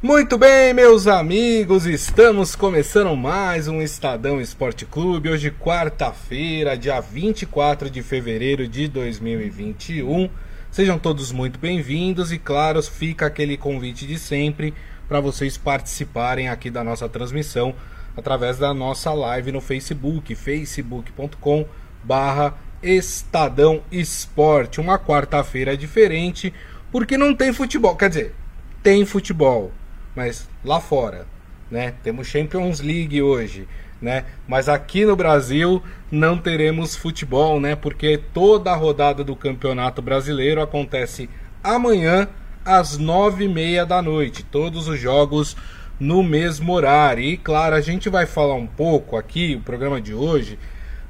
Muito bem, meus amigos, estamos começando mais um Estadão Esporte Clube. Hoje, quarta-feira, dia 24 de fevereiro de 2021. Sejam todos muito bem-vindos e, claro, fica aquele convite de sempre para vocês participarem aqui da nossa transmissão através da nossa live no Facebook, facebook.com barra Estadão Esporte. Uma quarta-feira diferente, porque não tem futebol. Quer dizer, tem futebol mas lá fora, né? Temos Champions League hoje, né? Mas aqui no Brasil não teremos futebol, né? Porque toda a rodada do Campeonato Brasileiro acontece amanhã às nove e meia da noite. Todos os jogos no mesmo horário. E claro, a gente vai falar um pouco aqui, o programa de hoje,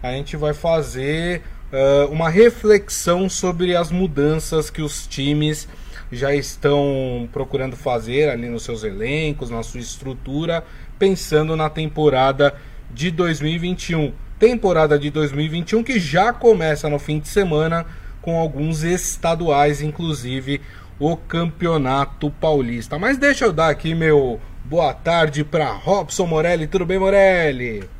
a gente vai fazer uh, uma reflexão sobre as mudanças que os times já estão procurando fazer ali nos seus elencos, na sua estrutura, pensando na temporada de 2021. Temporada de 2021 que já começa no fim de semana com alguns estaduais, inclusive o Campeonato Paulista. Mas deixa eu dar aqui meu boa tarde para Robson Morelli. Tudo bem, Morelli?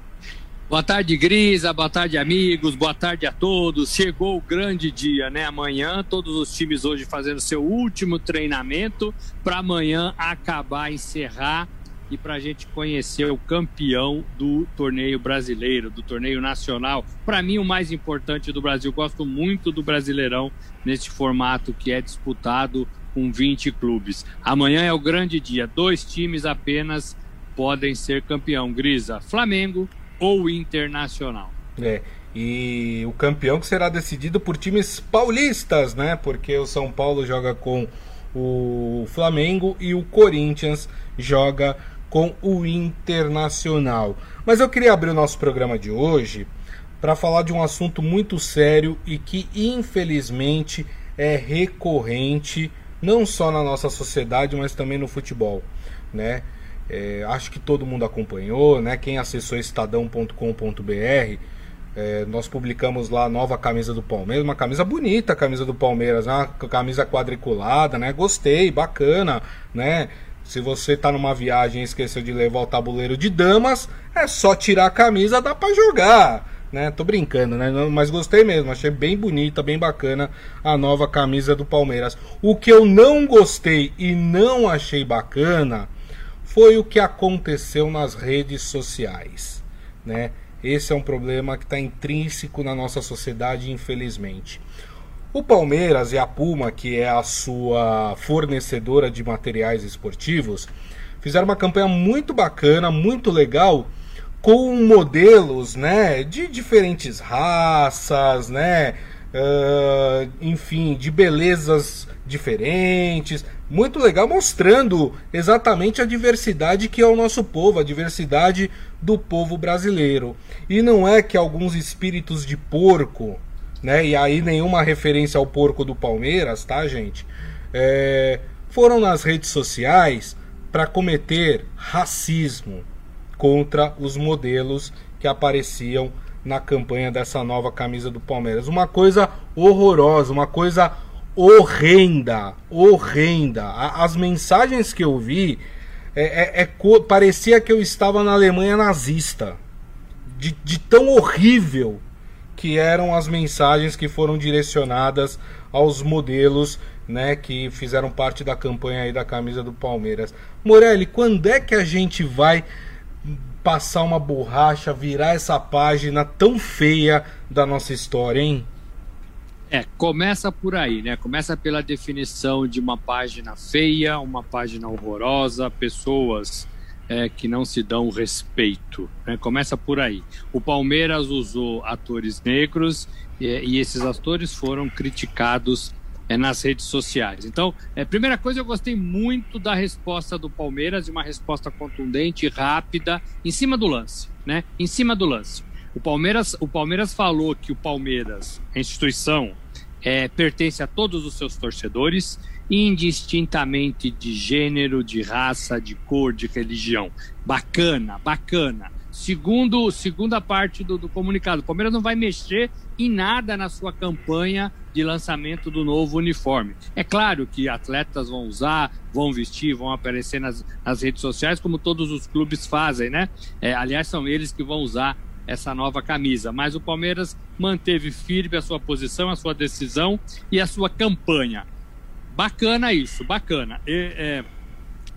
Boa tarde, Grisa. Boa tarde, amigos. Boa tarde a todos. Chegou o grande dia, né? Amanhã, todos os times hoje fazendo seu último treinamento para amanhã acabar, encerrar e para a gente conhecer o campeão do torneio brasileiro, do torneio nacional. Para mim, o mais importante do Brasil. Gosto muito do Brasileirão neste formato que é disputado com 20 clubes. Amanhã é o grande dia. Dois times apenas podem ser campeão. Grisa, Flamengo ou internacional. É. E o campeão que será decidido por times paulistas, né? Porque o São Paulo joga com o Flamengo e o Corinthians joga com o Internacional. Mas eu queria abrir o nosso programa de hoje para falar de um assunto muito sério e que infelizmente é recorrente não só na nossa sociedade, mas também no futebol, né? É, acho que todo mundo acompanhou, né? Quem acessou estadão.com.br, é, nós publicamos lá a nova camisa do Palmeiras, uma camisa bonita, a camisa do Palmeiras, uma camisa quadriculada, né? Gostei, bacana, né? Se você tá numa viagem e esqueceu de levar o tabuleiro de damas, é só tirar a camisa, dá para jogar. Né? Tô brincando, né? Mas gostei mesmo, achei bem bonita, bem bacana a nova camisa do Palmeiras. O que eu não gostei e não achei bacana foi o que aconteceu nas redes sociais, né? Esse é um problema que está intrínseco na nossa sociedade, infelizmente. O Palmeiras e a Puma, que é a sua fornecedora de materiais esportivos, fizeram uma campanha muito bacana, muito legal, com modelos, né, de diferentes raças, né, uh, enfim, de belezas diferentes, muito legal, mostrando exatamente a diversidade que é o nosso povo, a diversidade do povo brasileiro. E não é que alguns espíritos de porco, né? E aí nenhuma referência ao porco do Palmeiras, tá, gente? É, foram nas redes sociais para cometer racismo contra os modelos que apareciam na campanha dessa nova camisa do Palmeiras. Uma coisa horrorosa, uma coisa horrenda, horrenda. As mensagens que eu vi é, é, é, parecia que eu estava na Alemanha nazista, de, de tão horrível que eram as mensagens que foram direcionadas aos modelos né, que fizeram parte da campanha aí da camisa do Palmeiras. Morelli, quando é que a gente vai passar uma borracha, virar essa página tão feia da nossa história, hein? É, começa por aí, né? Começa pela definição de uma página feia, uma página horrorosa, pessoas é, que não se dão respeito. Né? Começa por aí. O Palmeiras usou atores negros e, e esses atores foram criticados é, nas redes sociais. Então, é, primeira coisa, eu gostei muito da resposta do Palmeiras, uma resposta contundente, rápida, em cima do lance, né? Em cima do lance. O Palmeiras, o Palmeiras falou que o Palmeiras, a instituição, é, pertence a todos os seus torcedores, indistintamente de gênero, de raça, de cor, de religião. Bacana, bacana. Segundo, segunda parte do, do, comunicado, o Palmeiras não vai mexer em nada na sua campanha de lançamento do novo uniforme. É claro que atletas vão usar, vão vestir, vão aparecer nas, nas redes sociais, como todos os clubes fazem, né? É, aliás, são eles que vão usar essa nova camisa. Mas o Palmeiras manteve firme a sua posição, a sua decisão e a sua campanha. Bacana isso, bacana. E, é,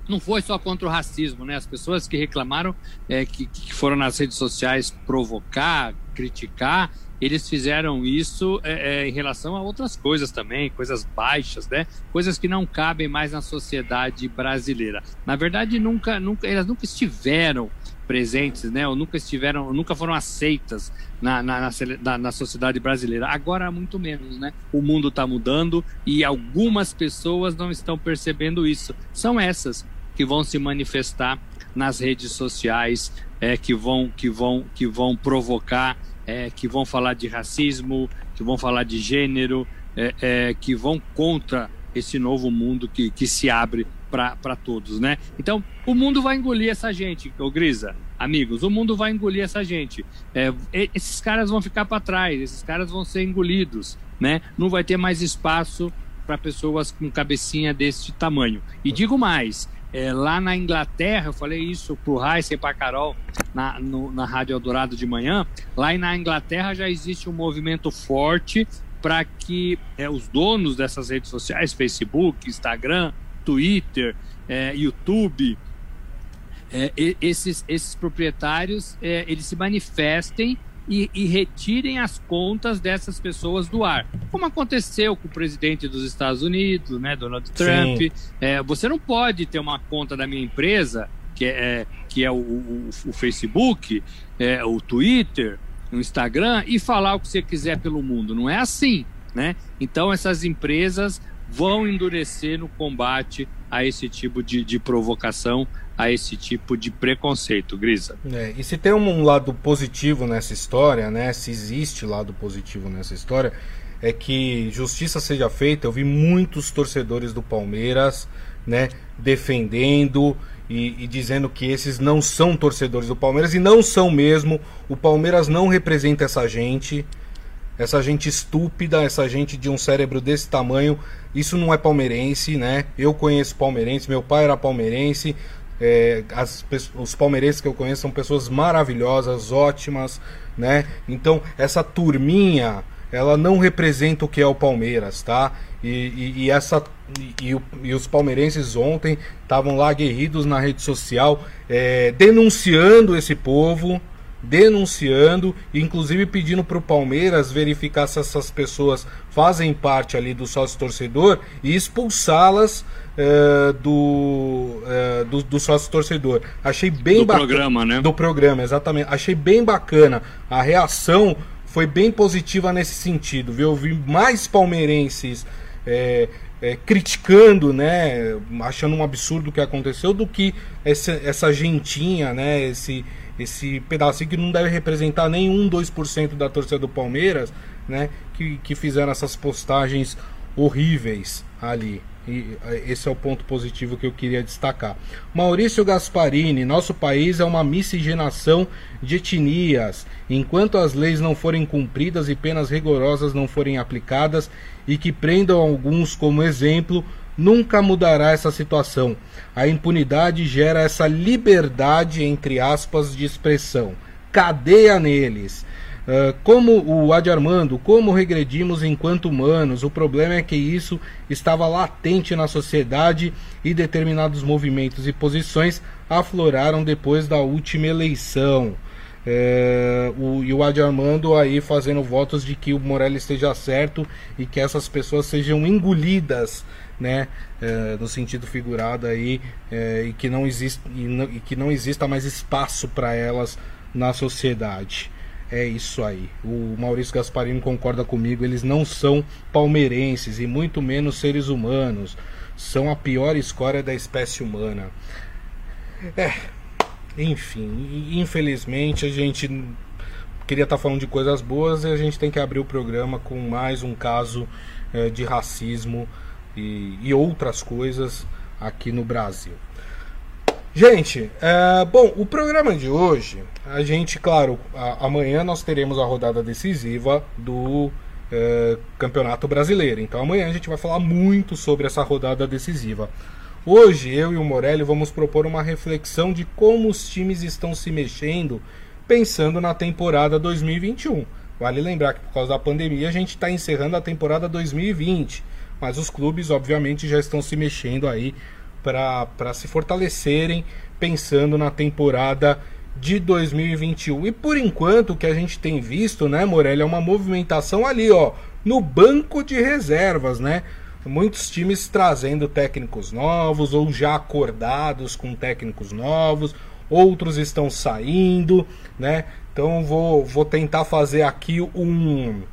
não foi só contra o racismo, né? As pessoas que reclamaram, é, que, que foram nas redes sociais provocar, criticar, eles fizeram isso é, é, em relação a outras coisas também, coisas baixas, né? Coisas que não cabem mais na sociedade brasileira. Na verdade, nunca, nunca, elas nunca estiveram presentes, né? Ou nunca estiveram, nunca foram aceitas na, na, na, na sociedade brasileira. Agora muito menos, né? O mundo está mudando e algumas pessoas não estão percebendo isso. São essas que vão se manifestar nas redes sociais, é, que vão que vão que vão provocar, é, que vão falar de racismo, que vão falar de gênero, é, é que vão contra esse novo mundo que, que se abre para todos, né? Então, o mundo vai engolir essa gente, ô Grisa, amigos, o mundo vai engolir essa gente. É, esses caras vão ficar para trás, esses caras vão ser engolidos, né? Não vai ter mais espaço para pessoas com cabecinha desse tamanho. E digo mais, é, lá na Inglaterra, eu falei isso pro Raíssa e pra Carol na, no, na Rádio Eldorado de manhã, lá na Inglaterra já existe um movimento forte para que é, os donos dessas redes sociais, Facebook, Instagram, Twitter, é, YouTube, é, esses, esses proprietários é, eles se manifestem e, e, retirem as contas dessas pessoas do ar. Como aconteceu com o presidente dos Estados Unidos, né, Donald Trump. É, você não pode ter uma conta da minha empresa, que é, que é o, o, o Facebook, é, o Twitter, o Instagram, e falar o que você quiser pelo mundo. Não é assim. Né? Então, essas empresas vão endurecer no combate a esse tipo de, de provocação a esse tipo de preconceito, Grisa. É, e se tem um lado positivo nessa história, né? Se existe lado positivo nessa história, é que justiça seja feita. Eu vi muitos torcedores do Palmeiras, né, defendendo e, e, dizendo que esses não são torcedores do Palmeiras e não são mesmo. O Palmeiras não representa essa gente, essa gente estúpida, essa gente de um cérebro desse tamanho. Isso não é palmeirense, né? Eu conheço palmeirense, meu pai era palmeirense. É, as, os palmeirenses que eu conheço são pessoas maravilhosas, ótimas, né? Então, essa turminha, ela não representa o que é o Palmeiras, tá? E, e, e essa, e, e, os palmeirenses ontem estavam lá aguerridos na rede social, é, denunciando esse povo, denunciando, inclusive pedindo para o Palmeiras verificar se essas pessoas fazem parte ali do sócio torcedor e expulsá-las uh, do, uh, do, do, sócio torcedor. Achei bem bacana. Do programa, né? Do programa, exatamente. Achei bem bacana. A reação foi bem positiva nesse sentido, viu? Eu vi mais palmeirenses. É, é, criticando, né, achando um absurdo o que aconteceu, do que essa, essa gentinha, né, esse, esse pedacinho que não deve representar nem 1, 2% da torcida do Palmeiras, né? Que, que fizeram essas postagens horríveis ali. E esse é o ponto positivo que eu queria destacar. Maurício Gasparini, nosso país é uma miscigenação de etnias. Enquanto as leis não forem cumpridas e penas rigorosas não forem aplicadas e que prendam alguns como exemplo, nunca mudará essa situação. A impunidade gera essa liberdade, entre aspas, de expressão. Cadeia neles. Uh, como o Adi Armando, como regredimos enquanto humanos? O problema é que isso estava latente na sociedade e determinados movimentos e posições afloraram depois da última eleição. É, o, e o Adi Armando aí fazendo votos de que o Morelli esteja certo e que essas pessoas sejam engolidas né, é, no sentido figurado aí, é, e, que não existe, e, não, e que não exista mais espaço para elas na sociedade. É isso aí. O Maurício Gasparini concorda comigo, eles não são palmeirenses e muito menos seres humanos. São a pior escória da espécie humana. É, enfim, infelizmente a gente queria estar tá falando de coisas boas e a gente tem que abrir o programa com mais um caso é, de racismo e, e outras coisas aqui no Brasil. Gente, é, bom, o programa de hoje, a gente, claro, a, amanhã nós teremos a rodada decisiva do é, Campeonato Brasileiro. Então amanhã a gente vai falar muito sobre essa rodada decisiva. Hoje eu e o Morelli vamos propor uma reflexão de como os times estão se mexendo pensando na temporada 2021. Vale lembrar que por causa da pandemia a gente está encerrando a temporada 2020, mas os clubes obviamente já estão se mexendo aí para se fortalecerem pensando na temporada de 2021. E por enquanto o que a gente tem visto, né, Morelli, é uma movimentação ali, ó, no banco de reservas, né? Muitos times trazendo técnicos novos ou já acordados com técnicos novos, outros estão saindo, né? Então vou, vou tentar fazer aqui um,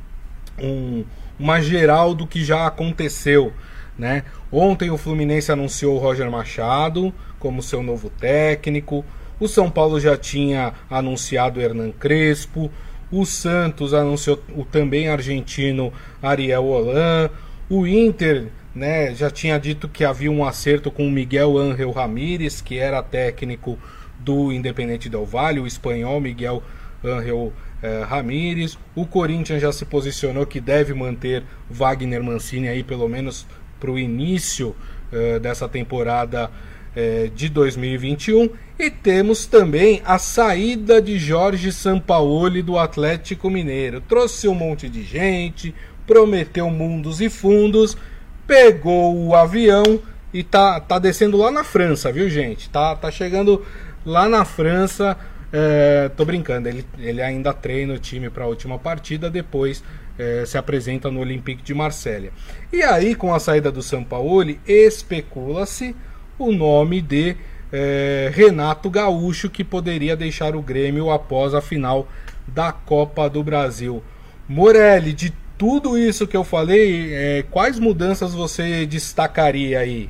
um uma geral do que já aconteceu né? Ontem o Fluminense anunciou o Roger Machado como seu novo técnico. O São Paulo já tinha anunciado Hernan Crespo. O Santos anunciou o também argentino Ariel Holan. O Inter né, já tinha dito que havia um acerto com o Miguel Ángel Ramírez, que era técnico do Independente Del Valle, o espanhol Miguel Ángel eh, Ramírez. O Corinthians já se posicionou que deve manter Wagner Mancini aí pelo menos para o início uh, dessa temporada uh, de 2021. E temos também a saída de Jorge Sampaoli do Atlético Mineiro. Trouxe um monte de gente, prometeu mundos e fundos, pegou o avião e tá, tá descendo lá na França, viu, gente? Tá, tá chegando lá na França. É, tô brincando, ele, ele ainda treina o time para a última partida, depois é, se apresenta no Olympique de Marselha. E aí, com a saída do Sampaoli, especula-se o nome de é, Renato Gaúcho, que poderia deixar o Grêmio após a final da Copa do Brasil. Morelli, de tudo isso que eu falei, é, quais mudanças você destacaria aí?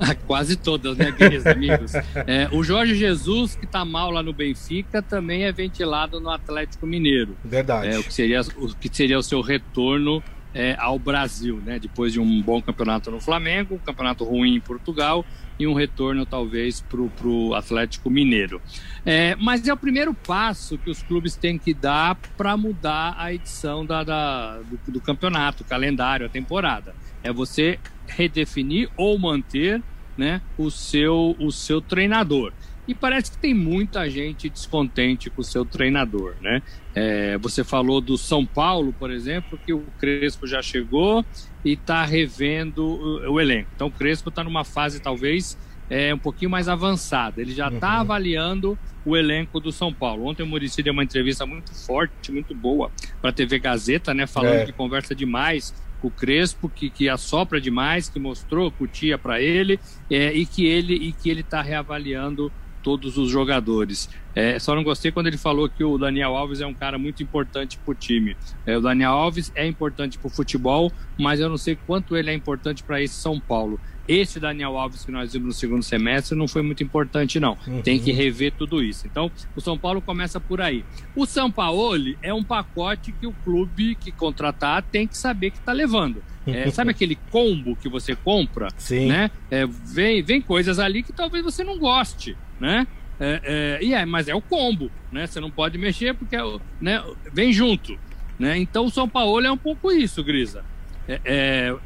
Quase todas, né, queridos amigos? É, o Jorge Jesus, que está mal lá no Benfica, também é ventilado no Atlético Mineiro. Verdade. É, o, que seria, o que seria o seu retorno é, ao Brasil, né? Depois de um bom campeonato no Flamengo, um campeonato ruim em Portugal e um retorno talvez para o Atlético Mineiro. É, mas é o primeiro passo que os clubes têm que dar para mudar a edição da, da do, do campeonato, o calendário, a temporada. É você redefinir ou manter né, o, seu, o seu treinador. E parece que tem muita gente descontente com o seu treinador, né? É, você falou do São Paulo, por exemplo, que o Crespo já chegou e está revendo o, o, elenco. Então o Crespo está numa fase talvez é, um pouquinho mais avançada. Ele já está uhum. avaliando o elenco do São Paulo. Ontem o Murici deu uma entrevista muito forte, muito boa para a TV Gazeta, né? Falando é. que conversa demais o Crespo, que, que assopra demais, que mostrou cutia para ele é, e que ele e que ele está reavaliando todos os jogadores. É, só não gostei quando ele falou que o Daniel Alves é um cara muito importante para o time. É, o Daniel Alves é importante para o futebol, mas eu não sei quanto ele é importante para esse São Paulo. Esse Daniel Alves que nós vimos no segundo semestre não foi muito importante, não. Uhum. Tem que rever tudo isso. Então, o São Paulo começa por aí. O São Paulo é um pacote que o clube que contratar tem que saber que está levando. É, sabe aquele combo que você compra? Sim. Né? É, vem, vem coisas ali que talvez você não goste, né? É, é, e é, mas é o combo, né? Você não pode mexer porque é, né, vem junto, né? Então o São Paulo é um pouco isso, Grisa. É, é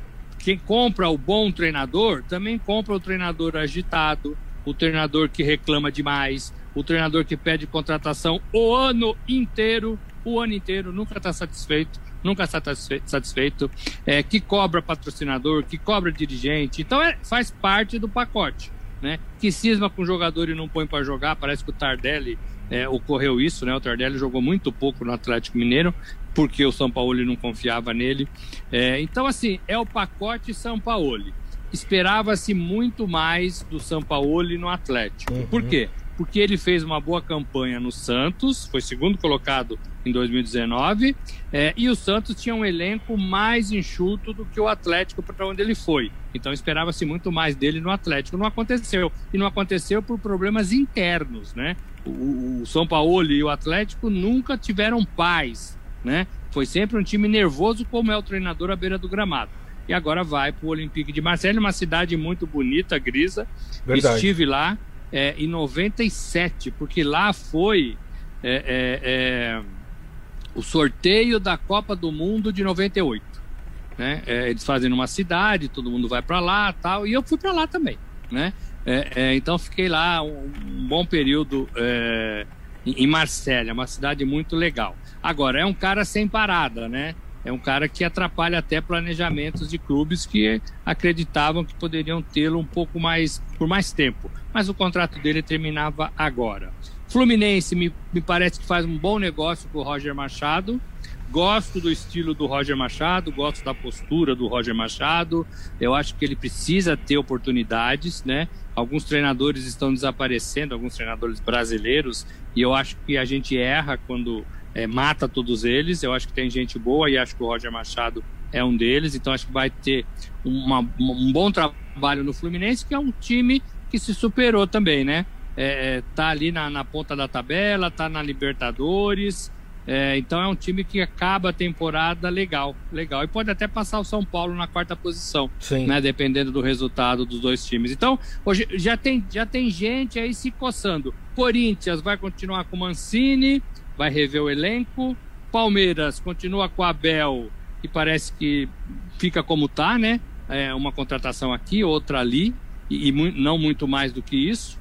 quem compra o bom treinador também compra o treinador agitado, o treinador que reclama demais, o treinador que pede contratação o ano inteiro, o ano inteiro, nunca está satisfeito, nunca está satisfeito, é, que cobra patrocinador, que cobra dirigente. Então é, faz parte do pacote. Né? Que cisma com o jogador e não põe para jogar, parece que o Tardelli é, ocorreu isso, né? O Tardelli jogou muito pouco no Atlético Mineiro, porque o São Paulo não confiava nele. É, então, assim, é o pacote São Paulo. Esperava-se muito mais do São Paulo no Atlético. Uhum. Por quê? Porque ele fez uma boa campanha no Santos, foi segundo colocado em 2019, é, e o Santos tinha um elenco mais enxuto do que o Atlético para onde ele foi. Então esperava-se muito mais dele no Atlético. Não aconteceu. E não aconteceu por problemas internos, né? O, o São Paulo e o Atlético nunca tiveram paz né? Foi sempre um time nervoso, como é o treinador à beira do gramado. e agora vai para o Olympique de Marseille, uma cidade muito bonita, grisa. Verdade. Estive lá é, em 97, porque lá foi é, é, é, o sorteio da Copa do Mundo de 98. Né? É, eles fazem numa cidade, todo mundo vai para lá tal, e eu fui para lá também. Né? É, então fiquei lá um, um bom período em Marselha, uma cidade muito legal. Agora, é um cara sem parada, né? É um cara que atrapalha até planejamentos de clubes que acreditavam que poderiam tê-lo um pouco mais por mais tempo. Mas o contrato dele terminava agora. Fluminense me, me parece que faz um bom negócio com o Roger Machado. Gosto do estilo do Roger Machado, gosto da postura do Roger Machado. Eu acho que ele precisa ter oportunidades, né? Alguns treinadores estão desaparecendo, alguns treinadores brasileiros, e eu acho que a gente erra quando é, mata todos eles. Eu acho que tem gente boa e acho que o Roger Machado é um deles. Então acho que vai ter uma, um bom trabalho no Fluminense, que é um time que se superou também, né? É, é tá ali na, na ponta da tabela, tá na Libertadores. É, então é um time que acaba a temporada legal, legal. E pode até passar o São Paulo na quarta posição, Sim. né? Dependendo do resultado dos dois times. Então, hoje já tem, já tem gente aí se coçando. Corinthians vai continuar com Mancini, vai rever o elenco. Palmeiras continua com a Abel, e parece que fica como tá, né? É uma contratação aqui, outra ali, e, e não muito mais do que isso.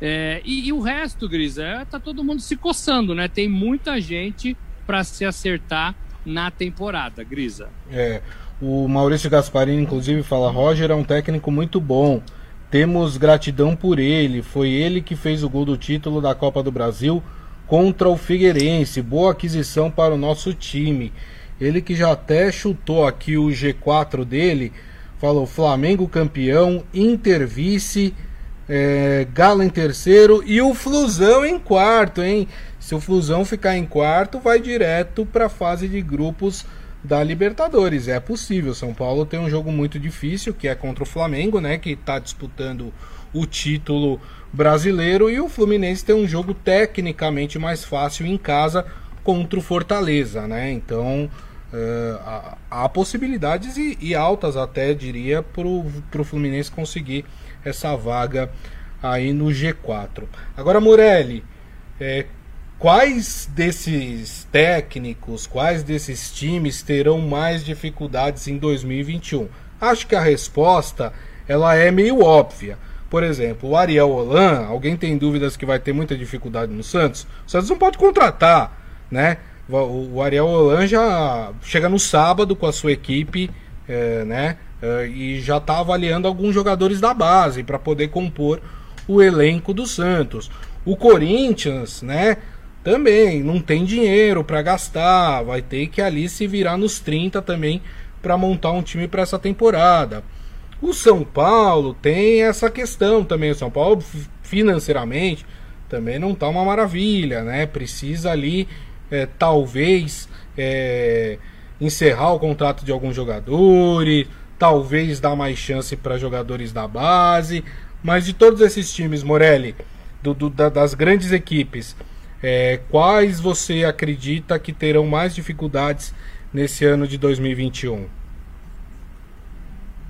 É, e, e, o resto, Gris, é, tá todo mundo se coçando, né? Tem muita gente para se acertar na temporada, Grisa. É, o Maurício Gasparini, inclusive, fala: Roger é um técnico muito bom. Temos gratidão por ele. Foi ele que fez o gol do título da Copa do Brasil contra o Figueirense. Boa aquisição para o nosso time. Ele que já até chutou aqui o G4 dele. Falou Flamengo campeão, Inter vice, é, Galo em terceiro e o Flusão em quarto, hein? Se o Flusão ficar em quarto, vai direto para a fase de grupos da Libertadores. É possível. São Paulo tem um jogo muito difícil, que é contra o Flamengo, né? Que está disputando o título brasileiro e o Fluminense tem um jogo tecnicamente mais fácil em casa contra o Fortaleza, né? Então uh, há, possibilidades e, e, altas até diria para o Fluminense conseguir essa vaga aí no G4. Agora Morelli, é, quais desses técnicos, quais desses times terão mais dificuldades em 2021? Acho que a resposta ela é meio óbvia. Por exemplo, o Ariel Holan, alguém tem dúvidas que vai ter muita dificuldade no Santos? O Santos não pode contratar, né? O Ariel Holan já chega no sábado com a sua equipe, é, né? É, e já está avaliando alguns jogadores da base para poder compor o elenco do Santos. O Corinthians, né? Também não tem dinheiro para gastar, vai ter que ali se virar nos 30 também para montar um time para essa temporada. O São Paulo tem essa questão também. O São Paulo, financeiramente, também não está uma maravilha, né? Precisa ali, é, talvez, é, encerrar o contrato de alguns jogadores, talvez dar mais chance para jogadores da base. Mas de todos esses times, Morelli, do, do, da, das grandes equipes, é, quais você acredita que terão mais dificuldades nesse ano de 2021?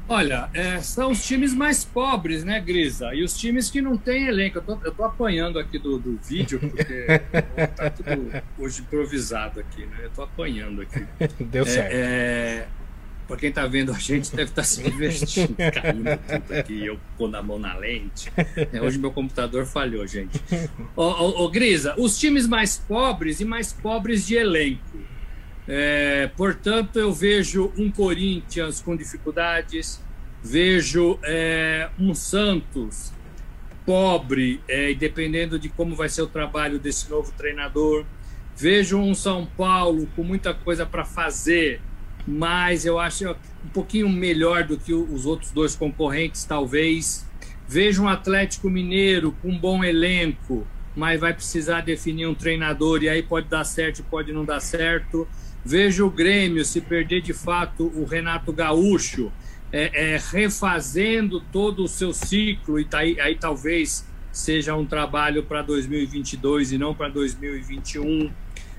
Olha, é, são os times mais pobres, né, Grisa? E os times que não têm elenco. Eu tô, eu tô apanhando aqui do, do vídeo, porque tá tudo hoje improvisado aqui, né? Eu tô apanhando aqui. Deu é, certo. É, pra quem tá vendo a gente, deve estar tá se divertindo, caindo tudo aqui, eu pondo a mão na lente. É, hoje meu computador falhou, gente. Ô, ô, ô, Grisa, os times mais pobres e mais pobres de elenco é, portanto, eu vejo um Corinthians com dificuldades, vejo é, um Santos pobre, é, dependendo de como vai ser o trabalho desse novo treinador. Vejo um São Paulo com muita coisa para fazer, mas eu acho um pouquinho melhor do que os outros dois concorrentes, talvez. Vejo um Atlético Mineiro com um bom elenco, mas vai precisar definir um treinador e aí pode dar certo pode não dar certo. Vejo o Grêmio se perder de fato o Renato Gaúcho, é, é, refazendo todo o seu ciclo, e tá aí, aí talvez seja um trabalho para 2022 e não para 2021.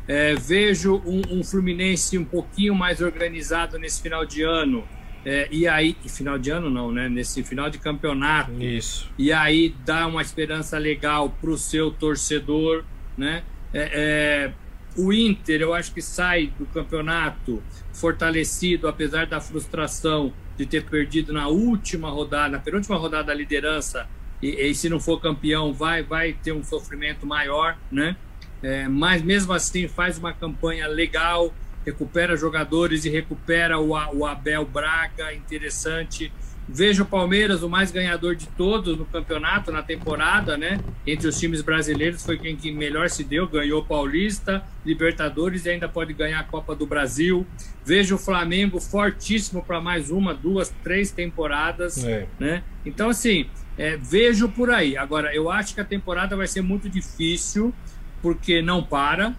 É, vejo um, um, Fluminense um pouquinho mais organizado nesse final de ano, É, e aí, final de ano não, né? Nesse final de campeonato. Isso. E aí dá uma esperança legal para o seu torcedor, né? É, é, o Inter, eu acho que sai do campeonato fortalecido, apesar da frustração de ter perdido na última rodada, na penúltima rodada da liderança, e, e se não for campeão, vai, vai ter um sofrimento maior, né? É, mas mesmo assim faz uma campanha legal, recupera jogadores e recupera o, o Abel Braga, interessante. Vejo o Palmeiras, o mais ganhador de todos no campeonato, na temporada, né? Entre os times brasileiros, foi quem que melhor se deu, ganhou Paulista, Libertadores e ainda pode ganhar a Copa do Brasil. Vejo o Flamengo fortíssimo para mais uma, duas, três temporadas, é. né? Então, assim, é, vejo por aí. Agora, eu acho que a temporada vai ser muito difícil, porque não para,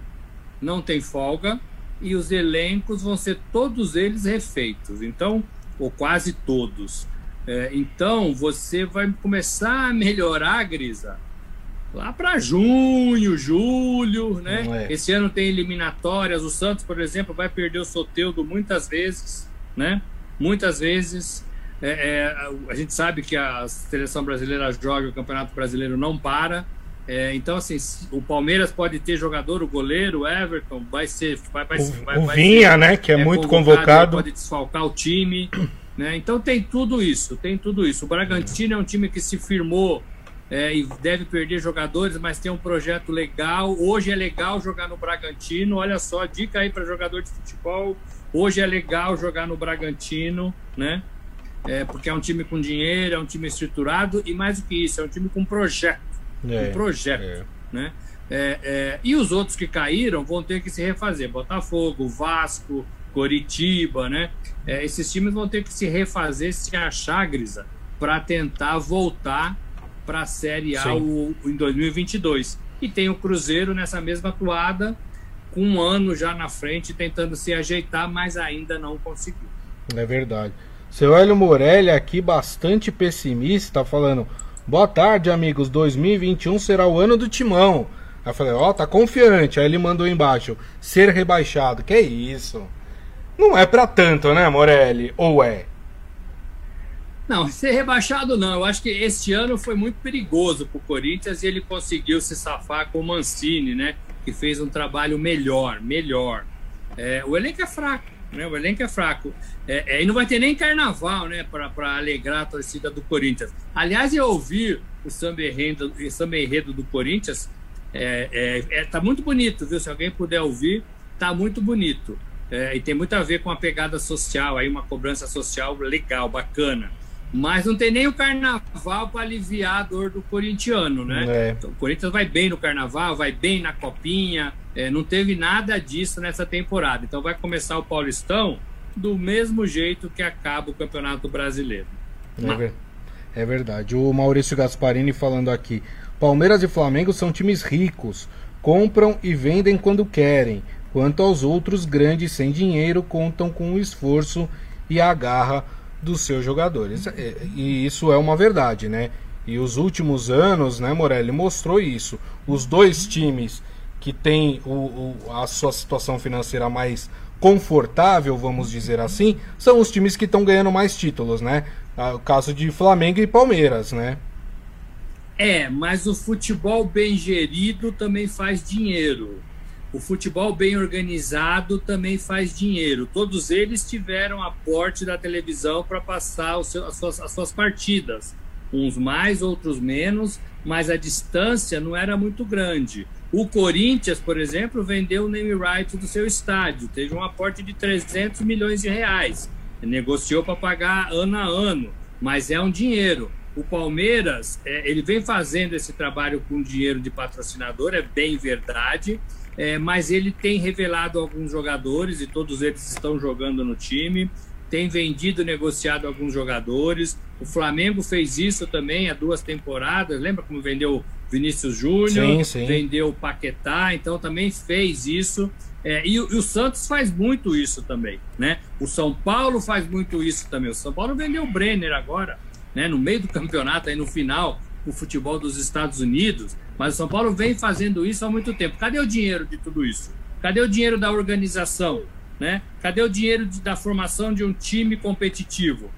não tem folga, e os elencos vão ser todos eles refeitos. Então, ou quase todos. É, então, você vai começar a melhorar, Grisa, lá para junho, julho, né? É. Esse ano tem eliminatórias. O Santos, por exemplo, vai perder o Soteudo muitas vezes, né? Muitas vezes. É, é, a gente sabe que a seleção brasileira joga, o Campeonato Brasileiro não para. É, então, assim, o Palmeiras pode ter jogador, o goleiro, o Everton, vai ser. Vai, vai, o, vai, o Vinha, ser, né? Que é, é muito convocado. convocado. Pode desfalcar o time. Né? Então tem tudo isso, tem tudo isso. O Bragantino é um time que se firmou é, e deve perder jogadores, mas tem um projeto legal. Hoje é legal jogar no Bragantino. Olha só, dica aí para jogador de futebol. Hoje é legal jogar no Bragantino, né? É, porque é um time com dinheiro, é um time estruturado e mais do que isso, é um time com projeto. É, um projeto, é. né? É, é, e os outros que caíram vão ter que se refazer. Botafogo, Vasco, Coritiba, né? É, esses times vão ter que se refazer, se achar, Grisa, para tentar voltar para a Série A o, em 2022. E tem o Cruzeiro nessa mesma atuada, com um ano já na frente, tentando se ajeitar, mas ainda não conseguiu. É verdade. Seu Hélio Morelli aqui, bastante pessimista, falando: Boa tarde, amigos. 2021 será o ano do timão. Aí eu falei: Ó, oh, tá confiante. Aí ele mandou embaixo: Ser rebaixado. Que isso? Não é para tanto, né, Morelli? Ou é? Não, ser rebaixado não. Eu acho que este ano foi muito perigoso para o Corinthians e ele conseguiu se safar com o Mancini, né? Que fez um trabalho melhor, melhor. É, o elenco é fraco, né? O elenco é fraco. É, é, e não vai ter nem carnaval, né? Para alegrar a torcida do Corinthians. Aliás, eu ouvi o samba enredo, o samba enredo do Corinthians. É, é, é, tá muito bonito, viu? Se alguém puder ouvir, tá muito bonito. É, e tem muito a ver com a pegada social, aí uma cobrança social legal, bacana. Mas não tem nem o carnaval para aliviar a dor do corintiano, né? É. Então, o Corinthians vai bem no carnaval, vai bem na copinha, é, não teve nada disso nessa temporada. Então vai começar o Paulistão do mesmo jeito que acaba o Campeonato Brasileiro. É, é verdade. O Maurício Gasparini falando aqui: Palmeiras e Flamengo são times ricos, compram e vendem quando querem quanto aos outros grandes sem dinheiro contam com o esforço e a garra dos seus jogadores. É, e isso é uma verdade, né? E os últimos anos, né, Morelli, mostrou isso. Os dois times que têm o, o, a sua situação financeira mais confortável, vamos dizer assim, são os times que estão ganhando mais títulos, né? Ah, o caso de Flamengo e Palmeiras, né? É, mas o futebol bem gerido também faz dinheiro. O futebol bem organizado também faz dinheiro. Todos eles tiveram aporte da televisão para passar seu, as, suas, as suas partidas. Uns mais, outros menos, mas a distância não era muito grande. O Corinthians, por exemplo, vendeu o name right do seu estádio, teve um aporte de 300 milhões de reais. Negociou para pagar ano a ano, mas é um dinheiro. O Palmeiras, é, ele vem fazendo esse trabalho com dinheiro de patrocinador, é bem verdade, é, mas ele tem revelado alguns jogadores e todos eles estão jogando no time. Tem vendido, negociado alguns jogadores. O Flamengo fez isso também há duas temporadas. Lembra como vendeu Vinícius Júnior? Vendeu o Paquetá. Então também fez isso. É, e, e, o Santos faz muito isso também, né? O São Paulo faz muito isso também. O São Paulo vendeu o Brenner agora, né? No meio do campeonato, aí no final, o futebol dos Estados Unidos. Mas o São Paulo vem fazendo isso há muito tempo. Cadê o dinheiro de tudo isso? Cadê o dinheiro da organização? Né? Cadê o dinheiro de, da formação de um time competitivo?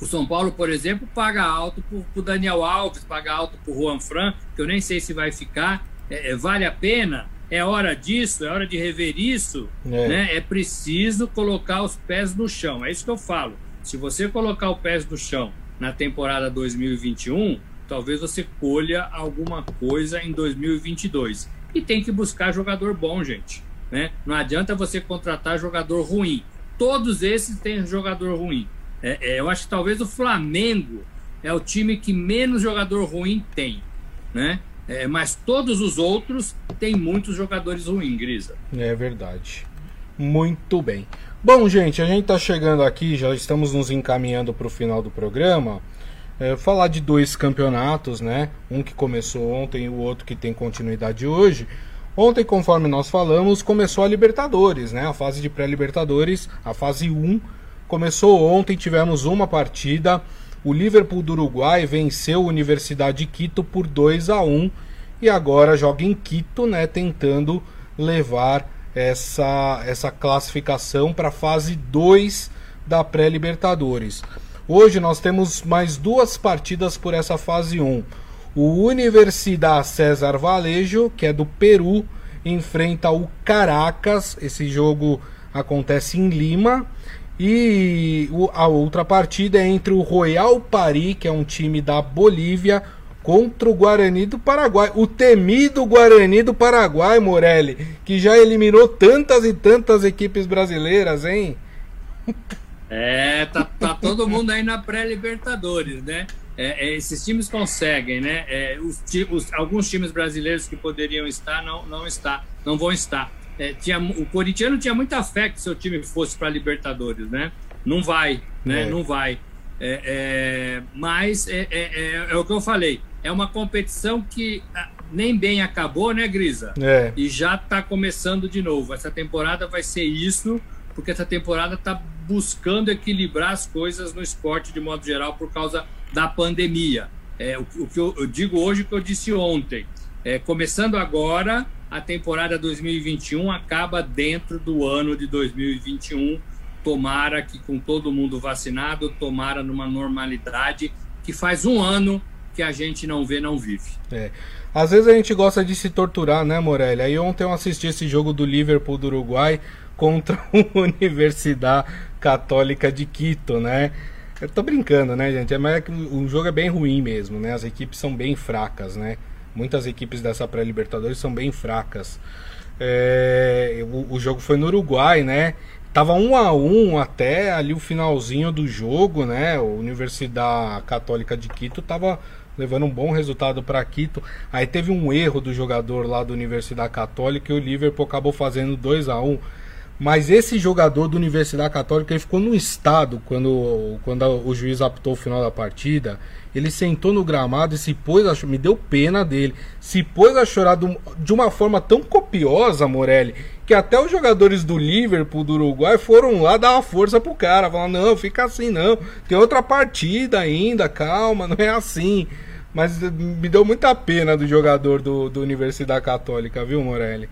O São Paulo, por exemplo, paga alto para o Daniel Alves, paga alto para o Juan Fran, que eu nem sei se vai ficar. É, é, vale a pena? É hora disso? É hora de rever isso? É. Né? é preciso colocar os pés no chão. É isso que eu falo. Se você colocar os pés no chão na temporada 2021, talvez você colha alguma coisa em 2022. E tem que buscar jogador bom, gente. Né? Não adianta você contratar jogador ruim. Todos esses têm jogador ruim. É, é, eu acho que talvez o Flamengo é o time que menos jogador ruim tem, né? É, mas todos os outros têm muitos jogadores ruins, Grisa. É verdade. Muito bem. Bom, gente, a gente está chegando aqui, já estamos nos encaminhando para o final do programa. É, falar de dois campeonatos, né? Um que começou ontem e o outro que tem continuidade hoje. Ontem, conforme nós falamos, começou a Libertadores, né? A fase de pré-Libertadores, a fase 1 Começou ontem, tivemos uma partida. O Liverpool do Uruguai venceu a Universidade de Quito por 2 a 1 e agora joga em Quito, né, tentando levar essa, essa classificação para a fase 2 da pré-Libertadores. Hoje nós temos mais duas partidas por essa fase 1. O Universidade César Valejo, que é do Peru, enfrenta o Caracas. Esse jogo acontece em Lima. E a outra partida é entre o Royal Paris, que é um time da Bolívia, contra o Guarani do Paraguai. O temido Guarani do Paraguai, Morelli, que já eliminou tantas e tantas equipes brasileiras, hein? É, tá, tá todo mundo aí na pré-Libertadores, né? É, é, esses times conseguem, né? É, os, os, alguns times brasileiros que poderiam estar não, não está, não vão estar é, tinha, o corintiano tinha muita fé que seu time fosse para Libertadores, né? Não vai, né? É. Não vai. É, é mas é, é, é, o que eu falei. É uma competição que ah, nem bem acabou, né, Grisa? E já está começando de novo. Essa temporada vai ser isso, porque essa temporada está buscando equilibrar as coisas no esporte de modo geral por causa da pandemia. É, o, o que eu, eu digo hoje, o que eu disse ontem. É, começando agora, a temporada 2021 acaba dentro do ano de 2021. Tomara que com todo mundo vacinado, tomara numa normalidade que faz um ano que a gente não vê, não vive. É. Às vezes a gente gosta de se torturar, né, Morelli? Aí ontem eu assisti esse jogo do Liverpool do Uruguai contra a Universidade Católica de Quito, né? Eu tô brincando, né, gente? É, mas é o jogo é bem ruim mesmo, né? As equipes são bem fracas, né? Muitas equipes dessa pré-Libertadores são bem fracas. É, o, o, jogo foi no Uruguai, né? Tava um a um até ali o finalzinho do jogo, né? A Universidade Católica de Quito tava levando um bom resultado para Quito. Aí teve um erro do jogador lá da Universidade Católica e o Liverpool acabou fazendo 2 a 1 um. Mas esse jogador da Universidade Católica ele ficou no estado quando, quando o juiz apitou o final da partida. Ele sentou no gramado e se pôs a me deu pena dele. Se pôs a chorar de uma forma tão copiosa, Morelli, que até os jogadores do Liverpool do Uruguai foram lá dar uma força pro cara, falar: "Não, fica assim não. Tem outra partida ainda, calma, não é assim". Mas me deu muita pena do jogador do, do Universidade Católica, viu, Morelli?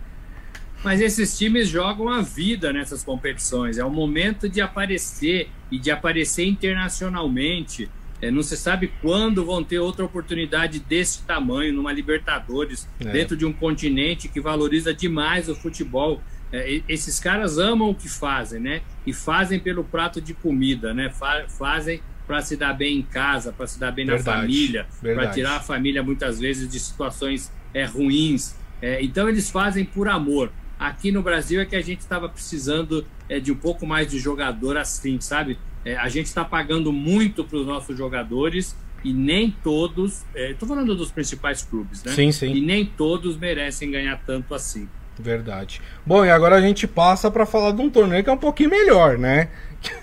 Mas esses times jogam a vida nessas competições. É o momento de aparecer e de aparecer internacionalmente. É, não se sabe quando vão ter outra oportunidade desse tamanho, numa Libertadores, é. dentro de um continente que valoriza demais o futebol. É, esses caras amam o que fazem, né? E fazem pelo prato de comida, né? Fa fazem para se dar bem em casa, para se dar bem verdade, na família, para tirar a família muitas vezes de situações é, ruins. É, então eles fazem por amor aqui no Brasil é que a gente estava precisando é, de um pouco mais de jogador assim, sabe? É, a gente está pagando muito para os nossos jogadores e nem todos, estou é, falando dos principais clubes, né? Sim, sim. E nem todos merecem ganhar tanto assim. Verdade. Bom, e agora a gente passa para falar de um torneio que é um pouquinho melhor, né?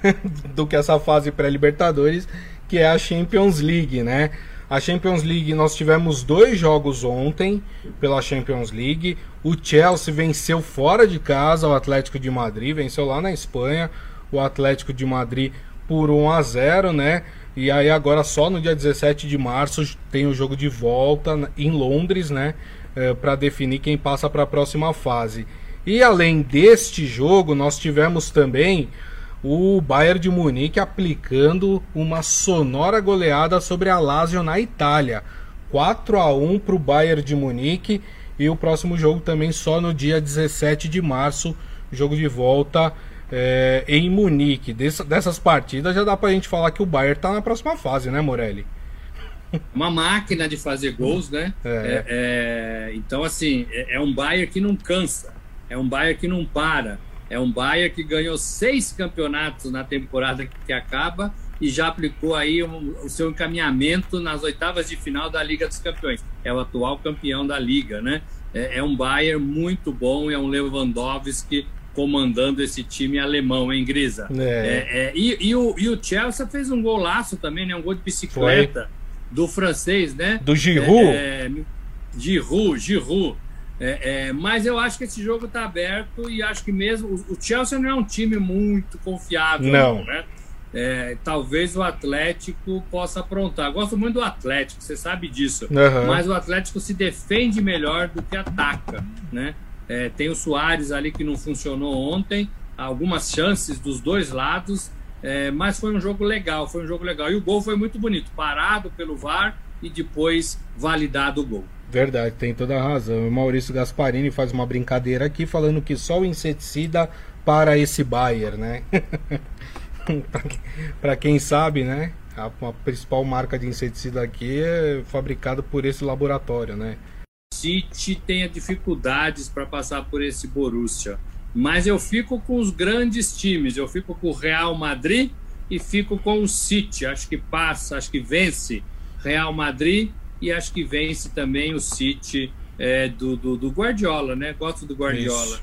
do que essa fase pré-Libertadores, que é a Champions League, né? A Champions League, nós tivemos dois jogos ontem pela Champions League. O Chelsea venceu fora de casa o Atlético de Madrid, venceu lá na Espanha o Atlético de Madrid por 1 a 0, né? E aí agora só no dia 17 de março tem o jogo de volta em Londres, né? É, para definir quem passa para a próxima fase. E além deste jogo, nós tivemos também o Bayern de Munique aplicando uma sonora goleada sobre a Lazio na Itália. 4 a 1 para o Bayern de Munique e o próximo jogo também só no dia 17 de março, jogo de volta é, em Munique. Dessa, dessas partidas já dá para a gente falar que o Bayern está na próxima fase, né, Morelli? Uma máquina de fazer gols, né? É. É, é então, assim, é, é um Bayern que não cansa, é um Bayern que não para é um Bayern que ganhou seis campeonatos na temporada que acaba e já aplicou aí um, o seu encaminhamento nas oitavas de final da Liga dos Campeões. É o atual campeão da Liga, né? É, é um Bayern muito bom, é um Lewandowski comandando esse time alemão, hein, Grisa? É. É, é e, e, o, e o Chelsea fez um golaço também, né? Um gol de bicicleta Foi. do francês, né? Do Giroud. É, é Giroud, Giroud. É, é, mas eu acho que esse jogo está aberto e acho que mesmo. O, o, Chelsea não é um time muito confiável, não. né? É, talvez o Atlético possa aprontar. Gosto muito do Atlético, você sabe disso. Uhum. Mas o Atlético se defende melhor do que ataca, né? É, tem o Soares ali que não funcionou ontem, algumas chances dos dois lados, é, mas foi um jogo legal, foi um jogo legal. E o gol foi muito bonito, parado pelo VAR e depois validado o gol. Verdade, tem toda a razão. O Maurício Gasparini faz uma brincadeira aqui falando que só o inseticida para esse Bayer, né? para quem sabe, né? A, a, principal marca de inseticida aqui é fabricada por esse laboratório, né? City tenha dificuldades para passar por esse Borussia, mas eu fico com os grandes times. Eu fico com o Real Madrid e fico com o City. Acho que passa, acho que vence Real Madrid e acho que vence também o City é, do, do, do, Guardiola, né? Gosto do Guardiola.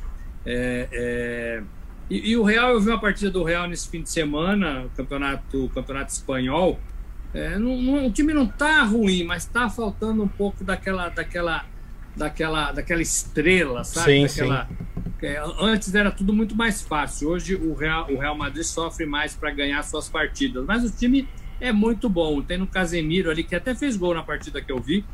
É, é... E, e, o Real, eu vi uma partida do Real nesse fim de semana, campeonato, campeonato espanhol. É, não, não, o time não tá ruim, mas tá faltando um pouco daquela, daquela, daquela, daquela estrela, sabe? Sim, daquela, sim. É, antes era tudo muito mais fácil. Hoje o Real, o Real Madrid sofre mais para ganhar suas partidas, mas o time é muito bom. Tem no Casemiro ali, que até fez gol na partida que eu vi.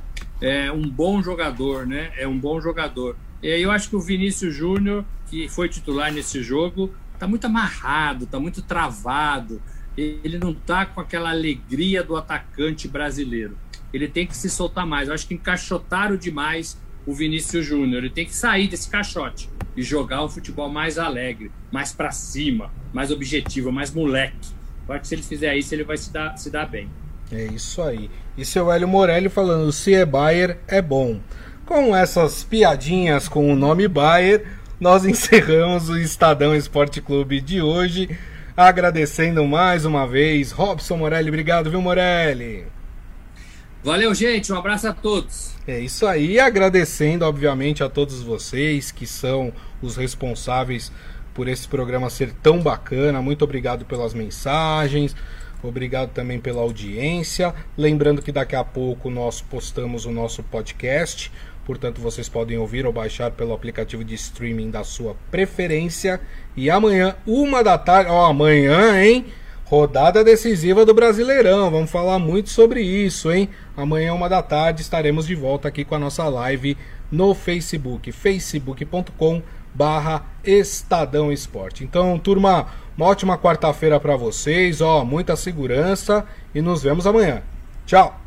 É um bom jogador, né? É um bom jogador. E eu acho que o Vinícius Júnior, que foi titular nesse jogo, tá muito amarrado, tá muito travado. Ele não tá com aquela alegria do atacante brasileiro. Ele tem que se soltar mais. Eu acho que encaixotaram demais o Vinícius Júnior. Ele tem que sair desse caixote e jogar um futebol mais alegre, mais para cima, mais objetivo, mais moleque. Eu acho que se ele fizer isso, ele vai se dar, se dar bem. É isso aí. E seu Hélio Morelli falando: se é Bayer, é bom. Com essas piadinhas com o nome Bayer, nós encerramos o Estadão Esporte Clube de hoje. Agradecendo mais uma vez, Robson Morelli. Obrigado, viu, Morelli? Valeu, gente. Um abraço a todos. É isso aí. Agradecendo, obviamente, a todos vocês que são os responsáveis por esse programa ser tão bacana. Muito obrigado pelas mensagens. Obrigado também pela audiência. Lembrando que daqui a pouco nós postamos o nosso podcast, portanto vocês podem ouvir ou baixar pelo aplicativo de streaming da sua preferência. E amanhã, uma da tarde, ó, amanhã, hein? Rodada decisiva do Brasileirão. Vamos falar muito sobre isso, hein? Amanhã, uma da tarde, estaremos de volta aqui com a nossa live no Facebook, facebook.com barra Estadão Esporte. Então, turma, uma ótima quarta-feira para vocês, ó, muita segurança e nos vemos amanhã. Tchau!